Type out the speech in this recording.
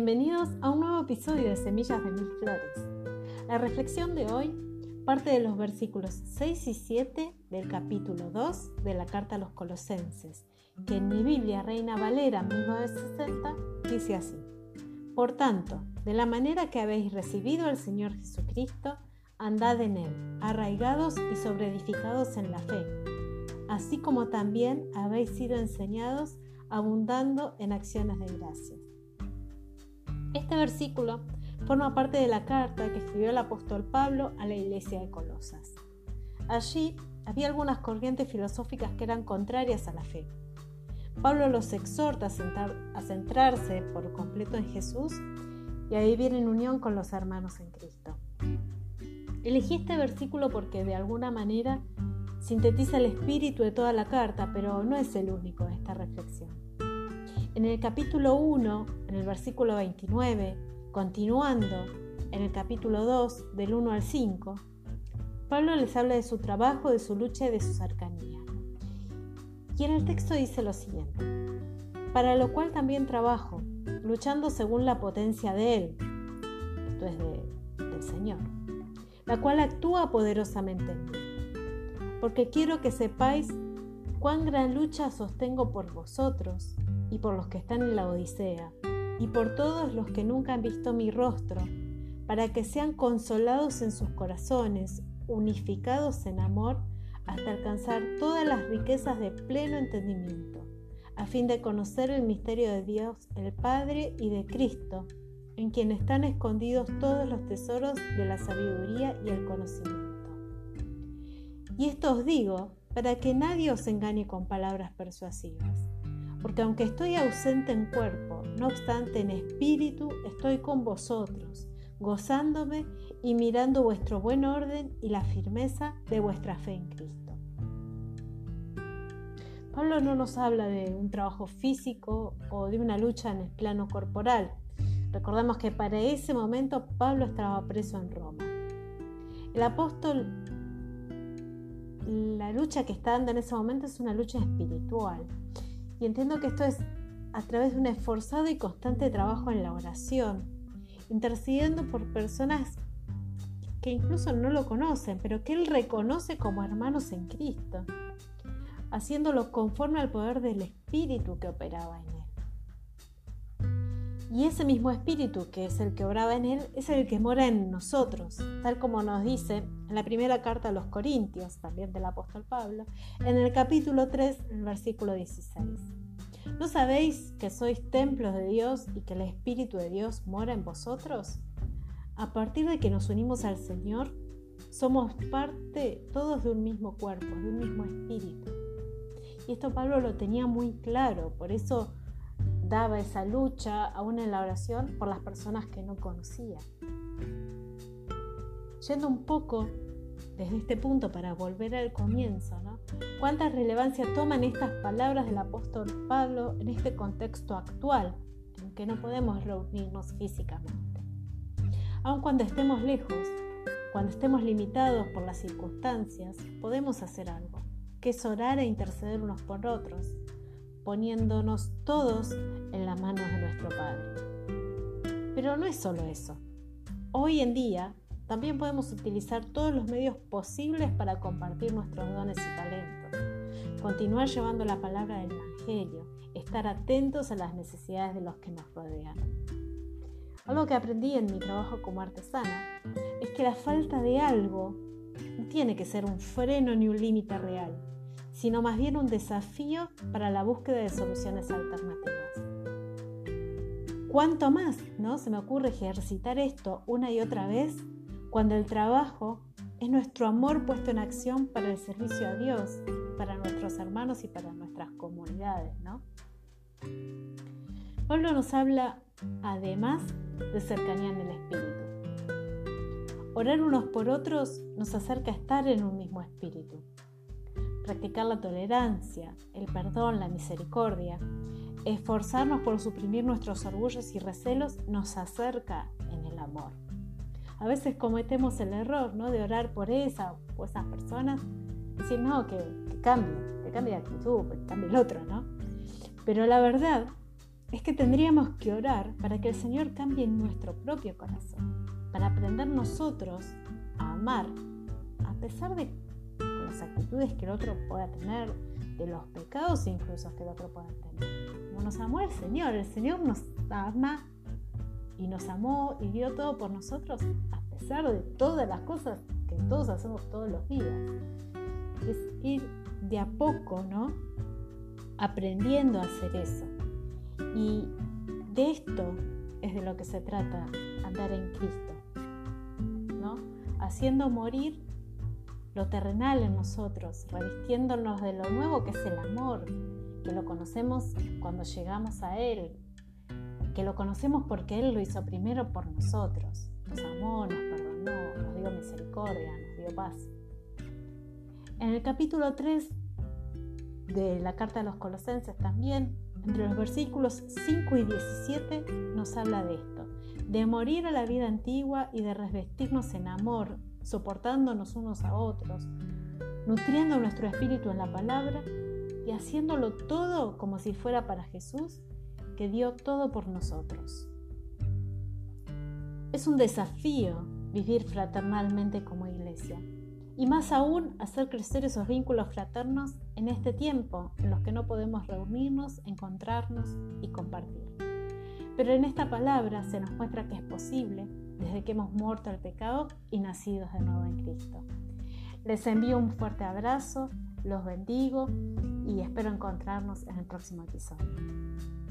Bienvenidos a un nuevo episodio de Semillas de Mil Flores. La reflexión de hoy parte de los versículos 6 y 7 del capítulo 2 de la carta a los Colosenses, que en mi Biblia Reina Valera 1960 dice así. Por tanto, de la manera que habéis recibido al Señor Jesucristo, andad en él, arraigados y sobreedificados en la fe, así como también habéis sido enseñados abundando en acciones de gracias. Este versículo forma parte de la carta que escribió el apóstol Pablo a la iglesia de Colosas. Allí había algunas corrientes filosóficas que eran contrarias a la fe. Pablo los exhorta a, centrarse por completo en Jesús y a vivir en unión con los hermanos en Cristo. Elegí este versículo porque de alguna manera sintetiza el espíritu de toda la carta, pero no es el único de esta reflexión. En el capítulo 1, en el versículo 29, continuando en el capítulo 2, del 1 al 5, Pablo les habla de su trabajo, de su lucha y de su cercanía. Y en el texto dice lo siguiente, para lo cual también trabajo, luchando según la potencia de Él, esto es del Señor, la cual actúa poderosamente en mí. Porque quiero que sepáis cuán gran lucha sostengo por vosotros y por los que están en la Odisea, y por todos los que nunca han visto mi rostro, para que sean consolados en sus corazones, unificados en amor, hasta alcanzar todas las riquezas de pleno entendimiento, a fin de conocer el misterio de Dios el Padre y de Cristo, en quien están escondidos todos los tesoros de la sabiduría y el conocimiento. Y esto os digo para que nadie os engañe con palabras persuasivas porque aunque estoy ausente en cuerpo, no obstante en espíritu estoy con vosotros, gozándome y mirando vuestro buen orden y la firmeza de vuestra fe en Cristo. Pablo no nos habla de un trabajo físico o de una lucha en el plano corporal. Recordamos que para ese momento Pablo estaba preso en Roma. El apóstol, la lucha que está dando en ese momento es una lucha espiritual y entiendo que esto es a través de un esforzado y constante trabajo en la oración, intercediendo por personas que incluso no lo conocen, pero que Él reconoce como hermanos en Cristo, haciéndolo conforme al poder del Espíritu que operaba en Él. Y ese mismo Espíritu que es el que obraba en Él es el que mora en nosotros, tal como nos dice en la primera carta a los Corintios, también del apóstol Pablo, en el capítulo 3, el versículo 16. ¿No sabéis que sois templos de Dios y que el Espíritu de Dios mora en vosotros? A partir de que nos unimos al Señor, somos parte todos de un mismo cuerpo, de un mismo espíritu. Y esto Pablo lo tenía muy claro, por eso daba esa lucha aún en la oración por las personas que no conocía. Yendo un poco desde este punto para volver al comienzo, ¿no? ¿Cuánta relevancia toman estas palabras del apóstol Pablo en este contexto actual, en que no podemos reunirnos físicamente? Aun cuando estemos lejos, cuando estemos limitados por las circunstancias, podemos hacer algo, que es orar e interceder unos por otros, poniéndonos todos en las manos de nuestro Padre. Pero no es solo eso. Hoy en día también podemos utilizar todos los medios posibles para compartir nuestros dones y talentos, continuar llevando la palabra del Evangelio, estar atentos a las necesidades de los que nos rodean. Algo que aprendí en mi trabajo como artesana es que la falta de algo no tiene que ser un freno ni un límite real sino más bien un desafío para la búsqueda de soluciones alternativas. ¿Cuánto más no se me ocurre ejercitar esto una y otra vez cuando el trabajo es nuestro amor puesto en acción para el servicio a Dios, para nuestros hermanos y para nuestras comunidades, ¿no? Pablo nos habla además de cercanía en el espíritu. Orar unos por otros nos acerca a estar en un mismo espíritu practicar la tolerancia, el perdón, la misericordia, esforzarnos por suprimir nuestros orgullos y recelos nos acerca en el amor. A veces cometemos el error ¿no? de orar por esa o esas personas, decir no, que, cambie, que cambie de actitud, que cambie el otro, ¿no? Pero la verdad es que tendríamos que orar para que el Señor cambie nuestro propio corazón, para aprender nosotros a amar, a pesar de las actitudes que el otro pueda tener, de los pecados incluso que el otro pueda tener. Como nos amó el Señor, el Señor nos ama y nos amó y dio todo por nosotros a pesar de todas las cosas que todos hacemos todos los días. Es ir de a poco, ¿no? Aprendiendo a hacer eso. Y de esto es de lo que se trata andar en Cristo, ¿no? Haciendo morir lo terrenal en nosotros, revistiéndonos de lo nuevo que es el amor, que lo conocemos cuando llegamos a Él, que lo conocemos porque Él lo hizo primero por nosotros, nos amó, nos perdonó, nos dio misericordia, nos dio paz. En el capítulo 3 de la carta de los colosenses también, entre los versículos 5 y 17, nos habla de esto, de morir a la vida antigua y de revestirnos en amor, soportándonos unos a otros, nutriendo nuestro espíritu en la palabra y haciéndolo todo como si fuera para Jesús, que dio todo por nosotros. Es un desafío vivir fraternalmente como iglesia y más aún hacer crecer esos vínculos fraternos en este tiempo en los que no podemos reunirnos, encontrarnos y compartir. Pero en esta palabra se nos muestra que es posible desde que hemos muerto al pecado y nacidos de nuevo en Cristo. Les envío un fuerte abrazo, los bendigo y espero encontrarnos en el próximo episodio.